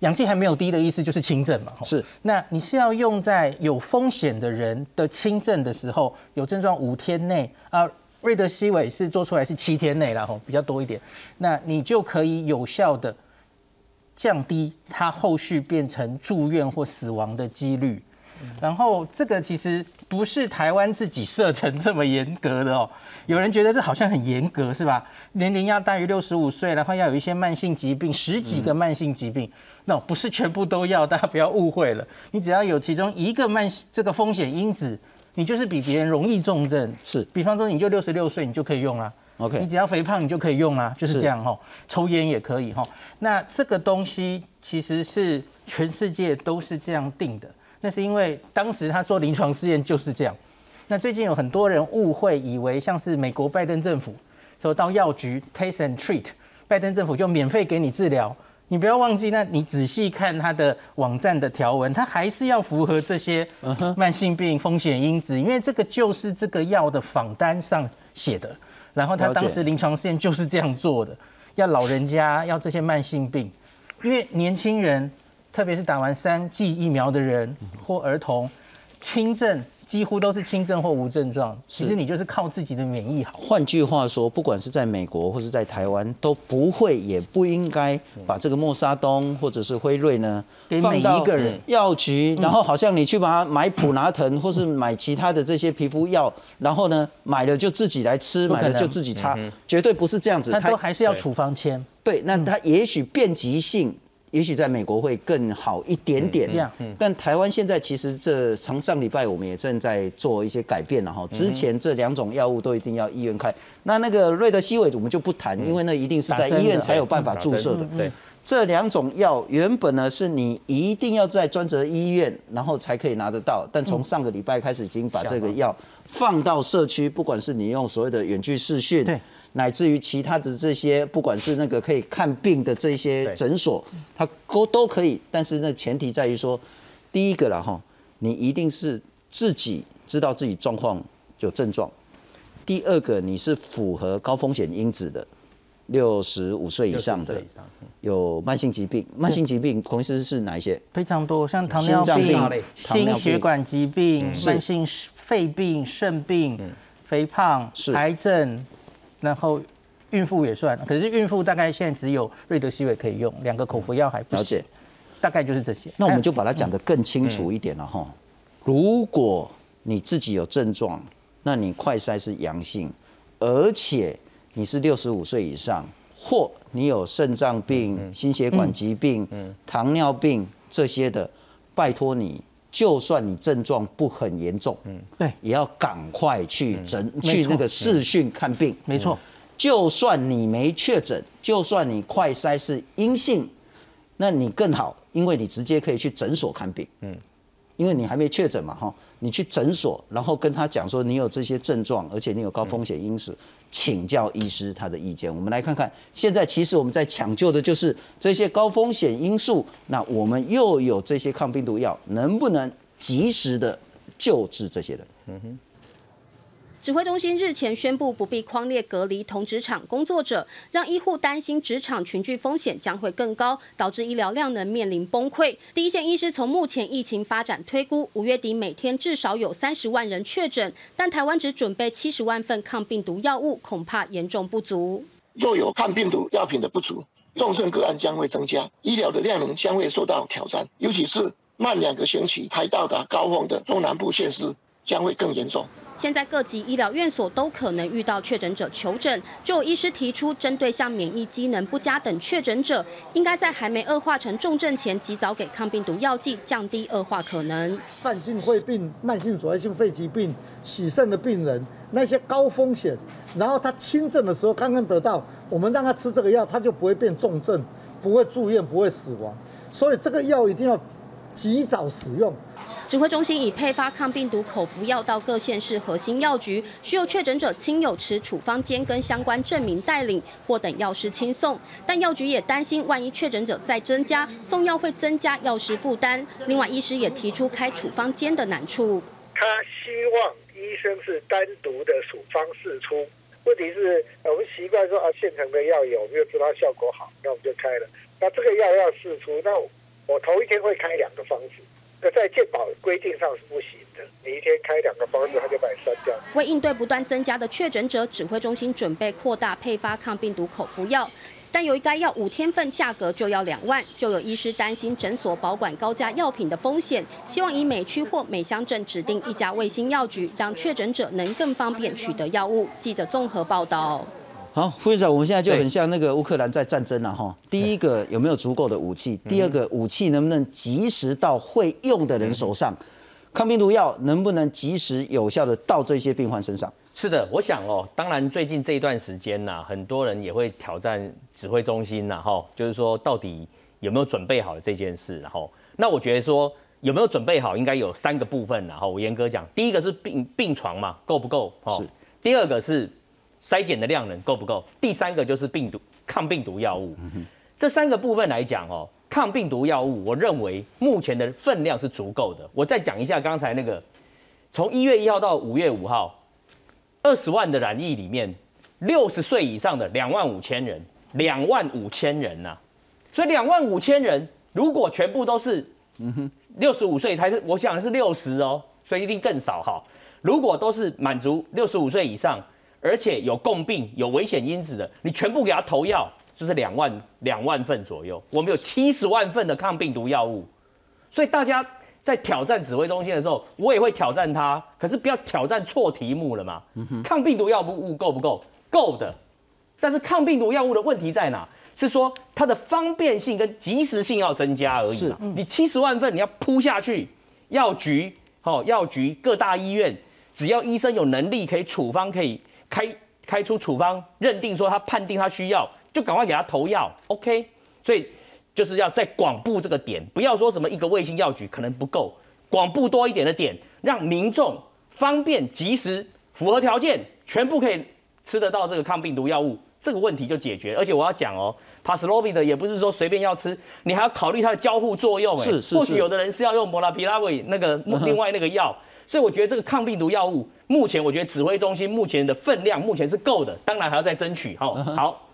氧气还没有低的意思就是轻症嘛，是。那你是要用在有风险的人的轻症的时候，有症状五天内啊，瑞德西韦是做出来是七天内了吼，比较多一点，那你就可以有效的降低它后续变成住院或死亡的几率。然后这个其实不是台湾自己设成这么严格的哦，有人觉得这好像很严格是吧？年龄要大于六十五岁，然后要有一些慢性疾病，十几个慢性疾病，那不是全部都要，大家不要误会了。你只要有其中一个慢这个风险因子，你就是比别人容易重症。是，比方说你就六十六岁，你就可以用啦。OK，你只要肥胖，你就可以用啦，就是这样哈。抽烟也可以哈。那这个东西其实是全世界都是这样定的。那是因为当时他做临床试验就是这样。那最近有很多人误会，以为像是美国拜登政府说到药局 taste and treat，拜登政府就免费给你治疗。你不要忘记，那你仔细看他的网站的条文，他还是要符合这些慢性病风险因子，因为这个就是这个药的访单上写的。然后他当时临床试验就是这样做的，要老人家要这些慢性病，因为年轻人，特别是打完三剂疫苗的人或儿童，轻症。几乎都是轻症或无症状，其实你就是靠自己的免疫好。换句话说，不管是在美国或是在台湾，都不会也不应该把这个莫沙东或者是辉瑞呢放到药局，然后好像你去把它买普拿疼或是买其他的这些皮肤药，然后呢买了就自己来吃，买了就自己擦，绝对不是这样子。他都还是要处方签。对，那他也许便急性。也许在美国会更好一点点，但台湾现在其实这从上礼拜我们也正在做一些改变了哈。之前这两种药物都一定要医院开，那那个瑞德西韦我们就不谈，因为那一定是在医院才有办法注射的。对，这两种药原本呢是你一定要在专责医院，然后才可以拿得到，但从上个礼拜开始已经把这个药放到社区，不管是你用所谓的远距视讯。乃至于其他的这些，不管是那个可以看病的这些诊所，它都都可以。但是那前提在于说，第一个了哈，你一定是自己知道自己状况有症状；第二个，你是符合高风险因子的，六十五岁以上的，有慢性疾病。慢性疾病同时是哪一些？非常多，像糖尿病、心血管疾病、慢性肺病、肾病、肥胖、癌症。然后孕妇也算，可是孕妇大概现在只有瑞德西韦可以用，两个口服药还不行。大概就是这些。那我们就把它讲得更清楚一点了哈。如果你自己有症状，那你快筛是阳性，而且你是六十五岁以上，或你有肾脏病、心血管疾病、糖尿病这些的，拜托你。就算你症状不很严重，嗯，对，也要赶快去诊去那个视讯看病。没错，就算你没确诊，就算你快筛是阴性，那你更好，因为你直接可以去诊所看病。嗯，因为你还没确诊嘛，哈，你去诊所，然后跟他讲说你有这些症状，而且你有高风险因素。请教医师他的意见。我们来看看，现在其实我们在抢救的就是这些高风险因素。那我们又有这些抗病毒药，能不能及时的救治这些人？嗯哼。指挥中心日前宣布不必框列隔离同职场工作者，让医护担心职场群聚风险将会更高，导致医疗量能面临崩溃。第一线医师从目前疫情发展推估，五月底每天至少有三十万人确诊，但台湾只准备七十万份抗病毒药物，恐怕严重不足。若有抗病毒药品的不足，重症个案将会增加，医疗的量能将会受到挑战，尤其是慢两个星期才到达高峰的中南部县市将会更严重。现在各级医疗院所都可能遇到确诊者求诊，就有医师提出，针对像免疫机能不佳等确诊者，应该在还没恶化成重症前，及早给抗病毒药剂，降低恶化可能。慢性肺病、慢性阻塞性肺疾病、洗肾的病人，那些高风险，然后他轻症的时候刚刚得到，我们让他吃这个药，他就不会变重症，不会住院，不会死亡。所以这个药一定要及早使用。指挥中心已配发抗病毒口服药到各县市核心药局，需有确诊者亲友持处方笺跟相关证明带领，或等药师亲送。但药局也担心，万一确诊者再增加，送药会增加药师负担。另外，医师也提出开处方笺的难处。他希望医生是单独的处方试出，问题是我们习惯说啊，现成的药有，没有知道效果好，那我们就开了。那这个药要试出，那我头一天会开两个方子。那在健保规定上是不行的，你一天开两个方子，他就把你删掉。为应对不断增加的确诊者，指挥中心准备扩大配发抗病毒口服药，但由于该药五天份价格就要两万，就有医师担心诊所保管高价药品的风险，希望以每区或每乡镇指定一家卫星药局，让确诊者能更方便取得药物。记者综合报道。好，副院长，我们现在就很像那个乌克兰在战争了哈。第一个有没有足够的武器？第二个武器能不能及时到会用的人手上？抗病毒药能不能及时有效的到这些病患身上？是的，我想哦，当然最近这一段时间呐，很多人也会挑战指挥中心呐，哈，就是说到底有没有准备好这件事？然后，那我觉得说有没有准备好，应该有三个部分。然后我严格讲，第一个是病病床嘛，够不够？是。第二个是。筛检的量能够不够？第三个就是病毒抗病毒药物。这三个部分来讲哦，抗病毒药物，我认为目前的分量是足够的。我再讲一下刚才那个，从一月一号到五月五号，二十万的染疫里面，六十岁以上的两万五千人，两万五千人呐。所以两万五千人，如果全部都是，嗯哼，六十五岁还是我想是六十哦，所以一定更少哈。如果都是满足六十五岁以上，而且有共病、有危险因子的，你全部给他投药，就是两万两万份左右。我们有七十万份的抗病毒药物，所以大家在挑战指挥中心的时候，我也会挑战他，可是不要挑战错题目了嘛。抗病毒药物够不够？够的，但是抗病毒药物的问题在哪？是说它的方便性跟及时性要增加而已。是，你七十万份你要铺下去，药局、好药局、各大医院，只要医生有能力可以处方，可以开开出处方，认定说他判定他需要，就赶快给他投药。OK，所以就是要在广布这个点，不要说什么一个卫星药局可能不够，广布多一点的点，让民众方便及时符合条件，全部可以吃得到这个抗病毒药物。这个问题就解决，而且我要讲哦 p a s l o v i 的也不是说随便要吃，你还要考虑它的交互作用。是是或许有的人是要用 i l a v i 那个另外那个药，所以我觉得这个抗病毒药物，目前我觉得指挥中心目前的分量目前是够的，当然还要再争取。哈，好，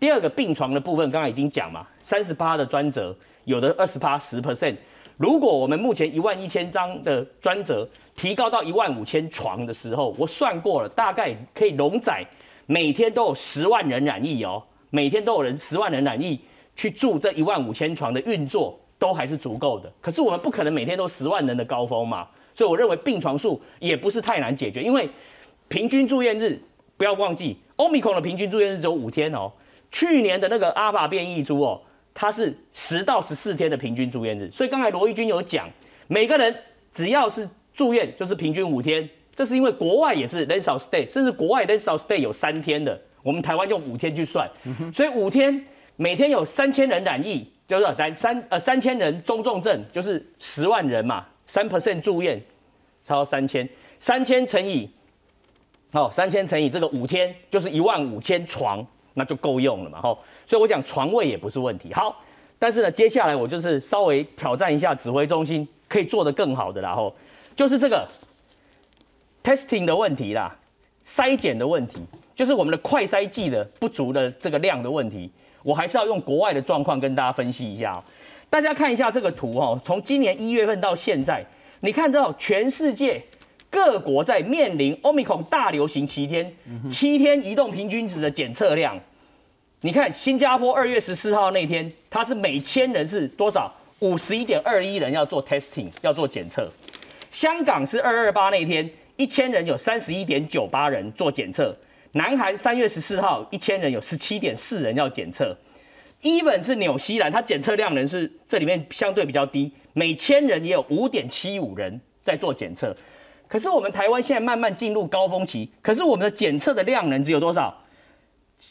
第二个病床的部分刚刚已经讲嘛，三十八的专责，有的二十八十 percent。如果我们目前一万一千张的专责提高到一万五千床的时候，我算过了，大概可以容载。每天都有十万人染疫哦，每天都有人十万人染疫去住这一万五千床的运作都还是足够的。可是我们不可能每天都十万人的高峰嘛，所以我认为病床数也不是太难解决，因为平均住院日不要忘记，Omicron 的平均住院日只有五天哦。去年的那个阿尔法变异株哦，它是十到十四天的平均住院日，所以刚才罗毅军有讲，每个人只要是住院就是平均五天。这是因为国外也是 less of stay，甚至国外 less of stay 有三天的，我们台湾用五天去算，所以五天每天有三千人染疫，就是来三呃三千人中重症，就是十万人嘛，三 percent 住院超三千，三千乘以好三千乘以这个五天就是一万五千床，那就够用了嘛吼，所以我讲床位也不是问题。好，但是呢，接下来我就是稍微挑战一下指挥中心可以做得更好的然后就是这个。testing 的问题啦，筛检的问题，就是我们的快筛剂的不足的这个量的问题，我还是要用国外的状况跟大家分析一下。大家看一下这个图哦，从今年一月份到现在，你看到全世界各国在面临 Omicron 大流行七天，七天移动平均值的检测量，你看新加坡二月十四号那天，它是每千人是多少？五十一点二一人要做 testing 要做检测，香港是二二八那天。一千人有三十一点九八人做检测，南韩三月十四号一千人有十七点四人要检测，even 是纽西兰，它检测量人是这里面相对比较低，每千人也有五点七五人在做检测，可是我们台湾现在慢慢进入高峰期，可是我们的检测的量能只有多少？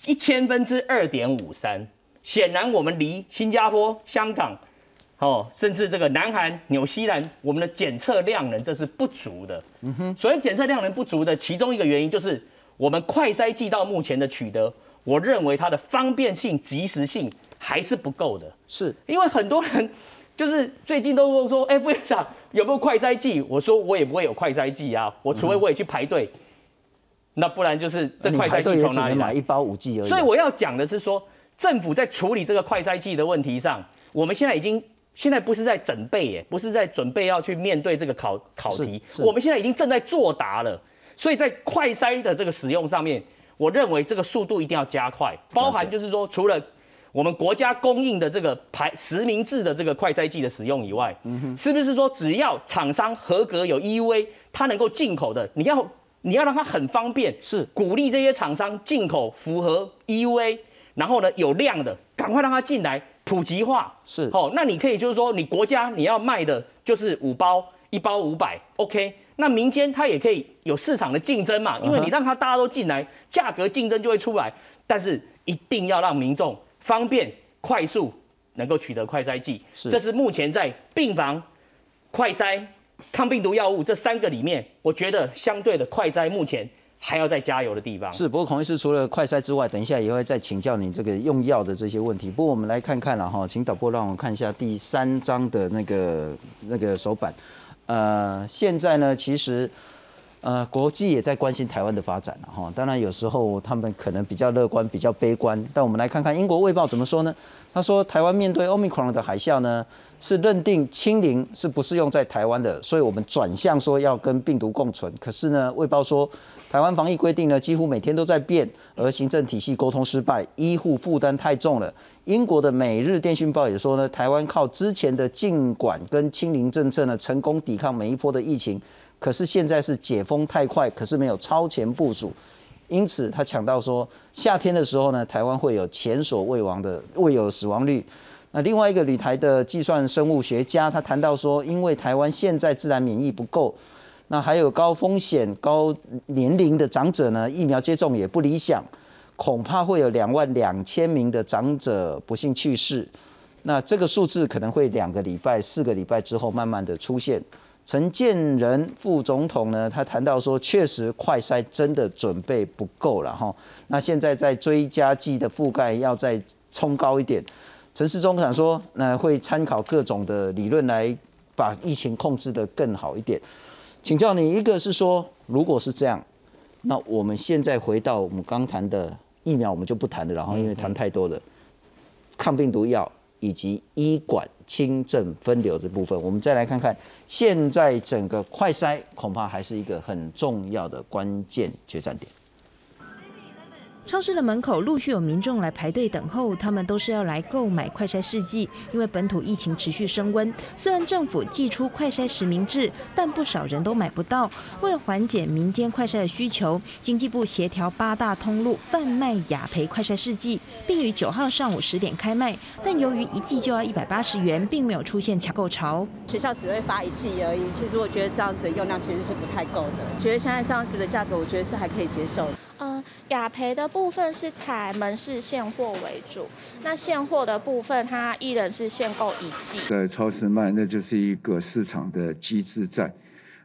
一千分之二点五三，显然我们离新加坡、香港。哦，甚至这个南韩、纽西兰，我们的检测量能这是不足的。嗯哼，所以检测量能不足的其中一个原因就是我们快筛剂到目前的取得，我认为它的方便性、及时性还是不够的。是因为很多人就是最近都问说，哎，副院长有没有快筛剂？我说我也不会有快筛剂啊，我除非我也去排队，那不然就是这快筛剂从哪里买一包五 G 而已。所以我要讲的是说，政府在处理这个快筛剂的问题上，我们现在已经。现在不是在准备耶，不是在准备要去面对这个考考题，我们现在已经正在作答了。所以在快筛的这个使用上面，我认为这个速度一定要加快，包含就是说，除了我们国家供应的这个排实名制的这个快筛剂的使用以外，是不是说只要厂商合格有 EUA，它能够进口的，你要你要让它很方便，是鼓励这些厂商进口符合 EUA，然后呢有量的，赶快让它进来。普及化是哦，那你可以就是说，你国家你要卖的就是五包，一包五百，OK。那民间它也可以有市场的竞争嘛，因为你让它大家都进来，价格竞争就会出来。但是一定要让民众方便、快速能够取得快筛剂，这是目前在病房、快筛、抗病毒药物这三个里面，我觉得相对的快筛目前还要再加油的地方。是，不过孔医师除了快筛之外，等一下也会再请教你这个用药的这些问题。不过我们来看看了哈，请导播让我看一下第三章的那个那个手板。呃，现在呢，其实。呃，国际也在关心台湾的发展了哈。当然，有时候他们可能比较乐观、比较悲观。但我们来看看英国《卫报》怎么说呢？他说，台湾面对 Omicron 的海啸呢，是认定清零是不适用在台湾的，所以我们转向说要跟病毒共存。可是呢，《卫报》说，台湾防疫规定呢，几乎每天都在变，而行政体系沟通失败，医护负担太重了。英国的《每日电讯报》也说呢，台湾靠之前的禁管跟清零政策呢，成功抵抗每一波的疫情。可是现在是解封太快，可是没有超前部署，因此他强调说，夏天的时候呢，台湾会有前所未亡的未有死亡率。那另外一个旅台的计算生物学家，他谈到说，因为台湾现在自然免疫不够，那还有高风险、高年龄的长者呢，疫苗接种也不理想，恐怕会有两万两千名的长者不幸去世。那这个数字可能会两个礼拜、四个礼拜之后慢慢的出现。陈建仁副总统呢，他谈到说，确实快筛真的准备不够了哈。那现在在追加剂的覆盖要再冲高一点。陈世忠想说，那会参考各种的理论来把疫情控制得更好一点。请教你，一个是说，如果是这样，那我们现在回到我们刚谈的疫苗，我们就不谈了，然后因为谈太多了，抗病毒药。以及医管轻症分流的部分，我们再来看看，现在整个快筛恐怕还是一个很重要的关键决战点。超市的门口陆续有民众来排队等候，他们都是要来购买快筛试剂。因为本土疫情持续升温，虽然政府寄出快筛实名制，但不少人都买不到。为了缓解民间快筛的需求，经济部协调八大通路贩卖雅培快筛试剂，并于九号上午十点开卖。但由于一剂就要一百八十元，并没有出现抢购潮。学校只会发一剂而已，其实我觉得这样子的用量其实是不太够的。觉得现在这样子的价格，我觉得是还可以接受。嗯，雅培的部分是采门市现货为主，那现货的部分，它一人是限购一季。在超市卖，那就是一个市场的机制在。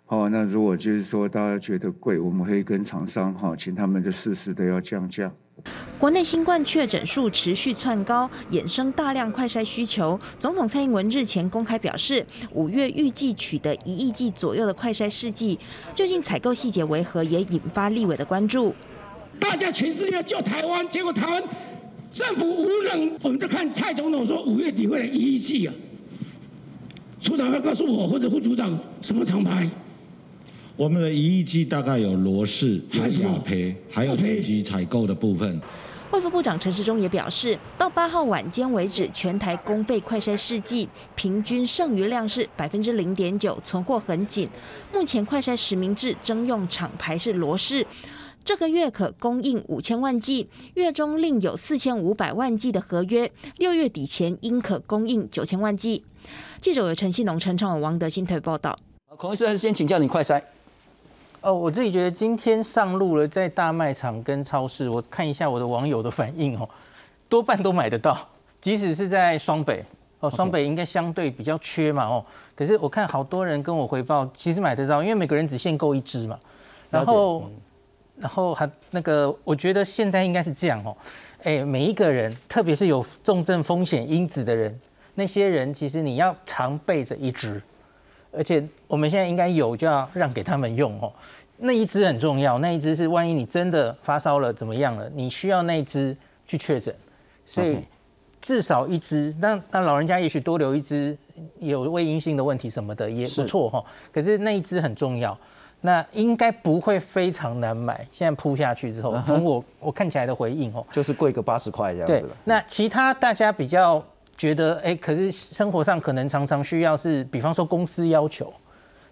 好，那如果就是说大家觉得贵，我们会跟厂商哈，请他们的适时的要降价。国内新冠确诊数持续窜高，衍生大量快筛需求。总统蔡英文日前公开表示，五月预计取得一亿剂左右的快筛试剂，究竟采购细节为何，也引发立委的关注。大家全世界救台湾，结果台湾政府无能。我们就看蔡总统说五月底会来一亿剂啊，处长要告诉我或者副组长什么厂牌？我们的一亿剂大概有罗氏、有雅培，还有紧急采购的部分。外副部长陈时中也表示，到八号晚间为止，全台公费快筛试剂平均剩余量是百分之零点九，存货很紧。目前快筛实名制征用厂牌是罗氏。这个月可供应五千万剂，月中另有四千五百万剂的合约，六月底前应可供应九千万剂。记者有陈信龙、陈昌文、王德新台报道。孔医生先请教你快筛。哦，我自己觉得今天上路了，在大卖场跟超市，我看一下我的网友的反应哦，多半都买得到，即使是在双北哦，双北应该相对比较缺嘛哦，可是我看好多人跟我回报，其实买得到，因为每个人只限购一支嘛，然后。然后还那个，我觉得现在应该是这样哦，哎，每一个人，特别是有重症风险因子的人，那些人其实你要常备着一支，而且我们现在应该有就要让给他们用哦，那一支很重要，那一支是万一你真的发烧了怎么样了，你需要那一支去确诊，所以至少一支，那那老人家也许多留一支，有胃阴性的问题什么的也不错哈，可是那一支很重要。那应该不会非常难买。现在铺下去之后，从我我看起来的回应哦，就是贵个八十块这样子了。那其他大家比较觉得，哎，可是生活上可能常常需要是，比方说公司要求，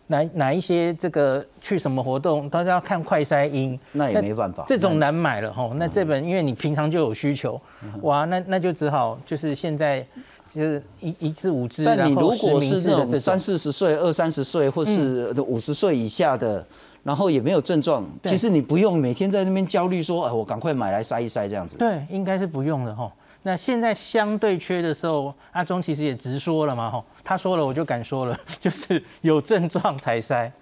哪哪一些这个去什么活动，大家要看快筛音，那也没办法，这种难买了哈。那这本因为你平常就有需求，哇，那那就只好就是现在。就是一一至五支，但你如果是那种三四十岁、二三十岁，或是五十岁以下的，然后也没有症状，其实你不用每天在那边焦虑说，哎，我赶快买来塞一塞这样子。对，应该是不用的哈。那现在相对缺的时候，阿忠其实也直说了嘛哈，他说了我就敢说了，[laughs] 就是有症状才塞，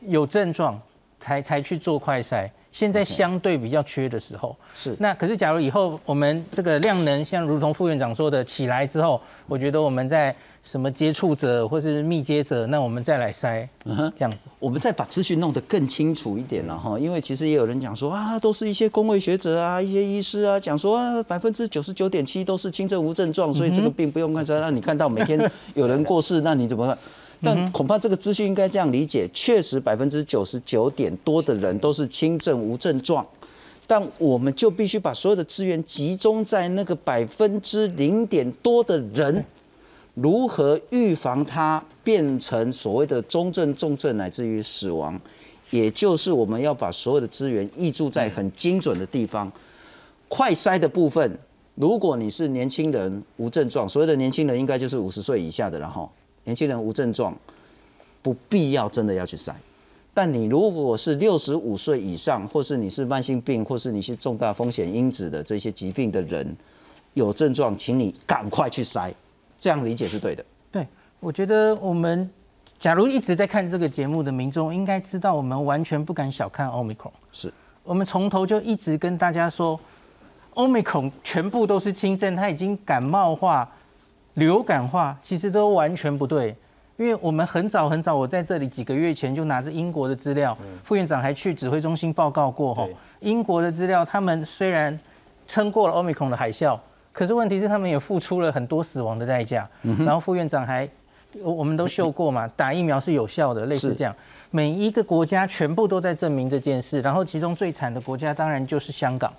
有症状才才去做快筛。现在相对比较缺的时候。是。那可是假如以后我们这个量能像如同副院长说的起来之后，我觉得我们在什么接触者或是密接者，那我们再来筛，这样子，我们再把资讯弄得更清楚一点了哈。因为其实也有人讲说啊，都是一些工位学者啊，一些医师啊，讲说啊，百分之九十九点七都是轻症无症状，所以这个病不用看筛。那你看到每天有人过世，那你怎么看？但恐怕这个资讯应该这样理解：确实百分之九十九点多的人都是轻症无症状，但我们就必须把所有的资源集中在那个百分之零点多的人。如何预防它变成所谓的中症、重症乃至于死亡？也就是我们要把所有的资源挹注在很精准的地方。快筛的部分，如果你是年轻人无症状，所谓的年轻人应该就是五十岁以下的了哈。年轻人无症状，不必要真的要去筛。但你如果是六十五岁以上，或是你是慢性病，或是你是重大风险因子的这些疾病的人，有症状，请你赶快去筛。这样理解是对的。对，我觉得我们假如一直在看这个节目的民众，应该知道我们完全不敢小看 Omicron。是，我们从头就一直跟大家说，Omicron 全部都是轻症，它已经感冒化、流感化，其实都完全不对。因为我们很早很早，我在这里几个月前就拿着英国的资料，副院长还去指挥中心报告过哈。英国的资料，他们虽然撑过了 Omicron 的海啸。可是问题是，他们也付出了很多死亡的代价。然后副院长还，我们都秀过嘛，[laughs] 打疫苗是有效的，类似这样。每一个国家全部都在证明这件事。然后其中最惨的国家当然就是香港。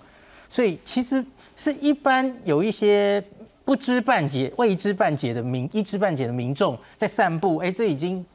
所以其实是一般有一些不知半解、未知半解的民一知半解的民众在散步，哎，这已经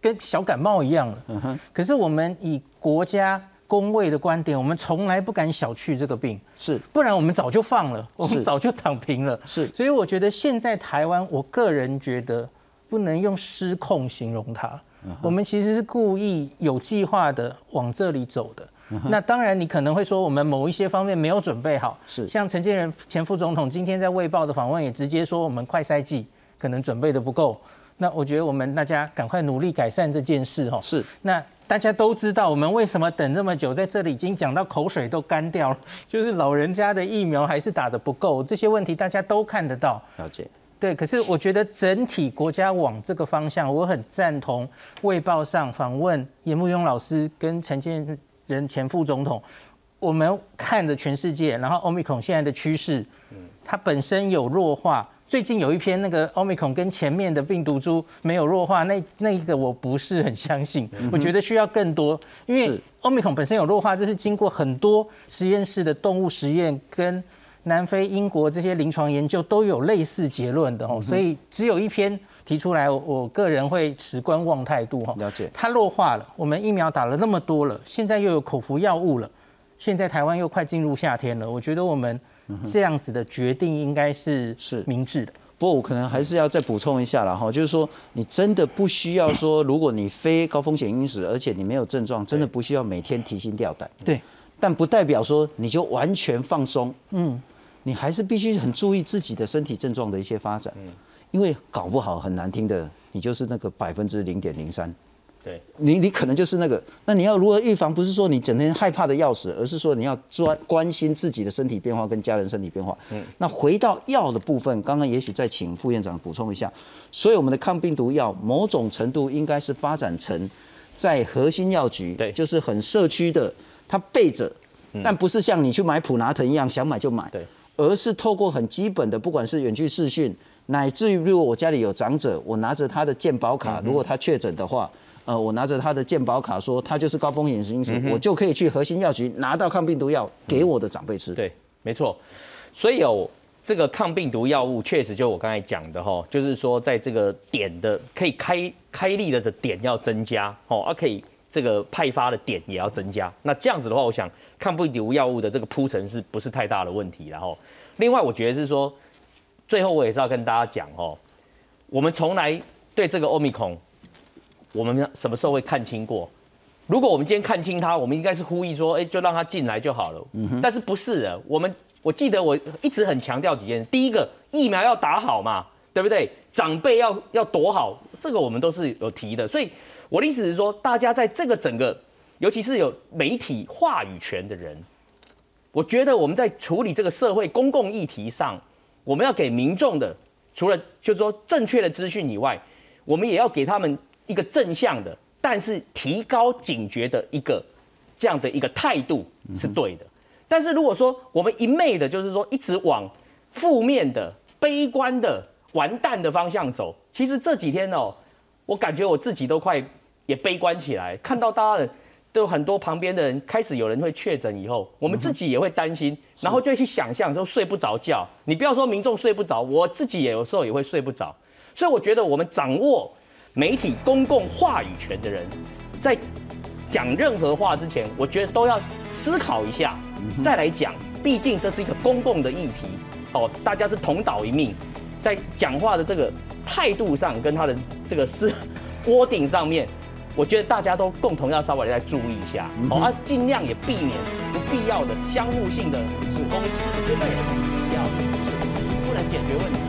跟小感冒一样了。可是我们以国家。工卫的观点，我们从来不敢小觑这个病，是，不然我们早就放了，我们早就躺平了，是。所以我觉得现在台湾，我个人觉得不能用失控形容它，我们其实是故意有计划的往这里走的。那当然，你可能会说我们某一些方面没有准备好，是。像陈建仁前副总统今天在《卫报》的访问也直接说，我们快赛季可能准备的不够。那我觉得我们大家赶快努力改善这件事，哈。是。那。大家都知道，我们为什么等这么久，在这里已经讲到口水都干掉了，就是老人家的疫苗还是打的不够，这些问题大家都看得到。了解。对，可是我觉得整体国家往这个方向，我很赞同。卫报上访问严慕庸老师跟陈建仁前副总统，我们看着全世界，然后欧米孔现在的趋势，嗯，它本身有弱化。最近有一篇那个奥密克戎跟前面的病毒株没有弱化，那那一个我不是很相信，我觉得需要更多，因为奥密克戎本身有弱化，这是经过很多实验室的动物实验跟南非、英国这些临床研究都有类似结论的哦，所以只有一篇提出来，我个人会持观望态度哈。了解，它弱化了，我们疫苗打了那么多了，现在又有口服药物了，现在台湾又快进入夏天了，我觉得我们。这样子的决定应该是是明智的。不过我可能还是要再补充一下了哈，就是说你真的不需要说，如果你非高风险因子，而且你没有症状，真的不需要每天提心吊胆。对，但不代表说你就完全放松。嗯，你还是必须很注意自己的身体症状的一些发展。嗯，因为搞不好很难听的，你就是那个百分之零点零三。对你，你可能就是那个。那你要如何预防？不是说你整天害怕的要死，而是说你要专关心自己的身体变化跟家人身体变化。嗯，那回到药的部分，刚刚也许再请副院长补充一下。所以我们的抗病毒药，某种程度应该是发展成在核心药局，对，就是很社区的，它备着，但不是像你去买普拿疼一样想买就买，对，而是透过很基本的，不管是远距视讯，乃至于如果我家里有长者，我拿着他的健保卡，如果他确诊的话。呃，我拿着他的健保卡，说他就是高风险因素，我就可以去核心药局拿到抗病毒药给我的长辈吃。对，没错。所以有这个抗病毒药物，确实就我刚才讲的哈，就是说在这个点的可以开开立的这点要增加哦，而可以这个派发的点也要增加。那这样子的话，我想抗病毒药物的这个铺陈是不是太大的问题？然后，另外我觉得是说，最后我也是要跟大家讲哦，我们从来对这个欧米孔。我们什么时候会看清过？如果我们今天看清它，我们应该是呼吁说，哎，就让它进来就好了。嗯但是不是的，我们我记得我一直很强调几件事：第一个，疫苗要打好嘛，对不对？长辈要要躲好，这个我们都是有提的。所以我的意思是说，大家在这个整个尤其是有媒体话语权的人，我觉得我们在处理这个社会公共议题上，我们要给民众的，除了就是说正确的资讯以外，我们也要给他们一个正向的，但是提高警觉的一个这样的一个态度是对的。但是如果说我们一昧的，就是说一直往负面的、悲观的、完蛋的方向走，其实这几天哦，我感觉我自己都快也悲观起来，看到大家都很多旁边的人开始有人会确诊以后，我们自己也会担心，然后就去想象，说睡不着觉。你不要说民众睡不着，我自己也有时候也会睡不着。所以我觉得我们掌握媒体公共话语权的人，在讲任何话之前，我觉得都要思考一下，再来讲。毕竟这是一个公共的议题，哦，大家是同岛一命，在讲话的这个态度上，跟他的这个是锅 [laughs] 顶上面，我觉得大家都共同要稍微再注意一下，哦，啊，尽量也避免不必要的相互性的攻击，这个也是必要的，是不能解决问题。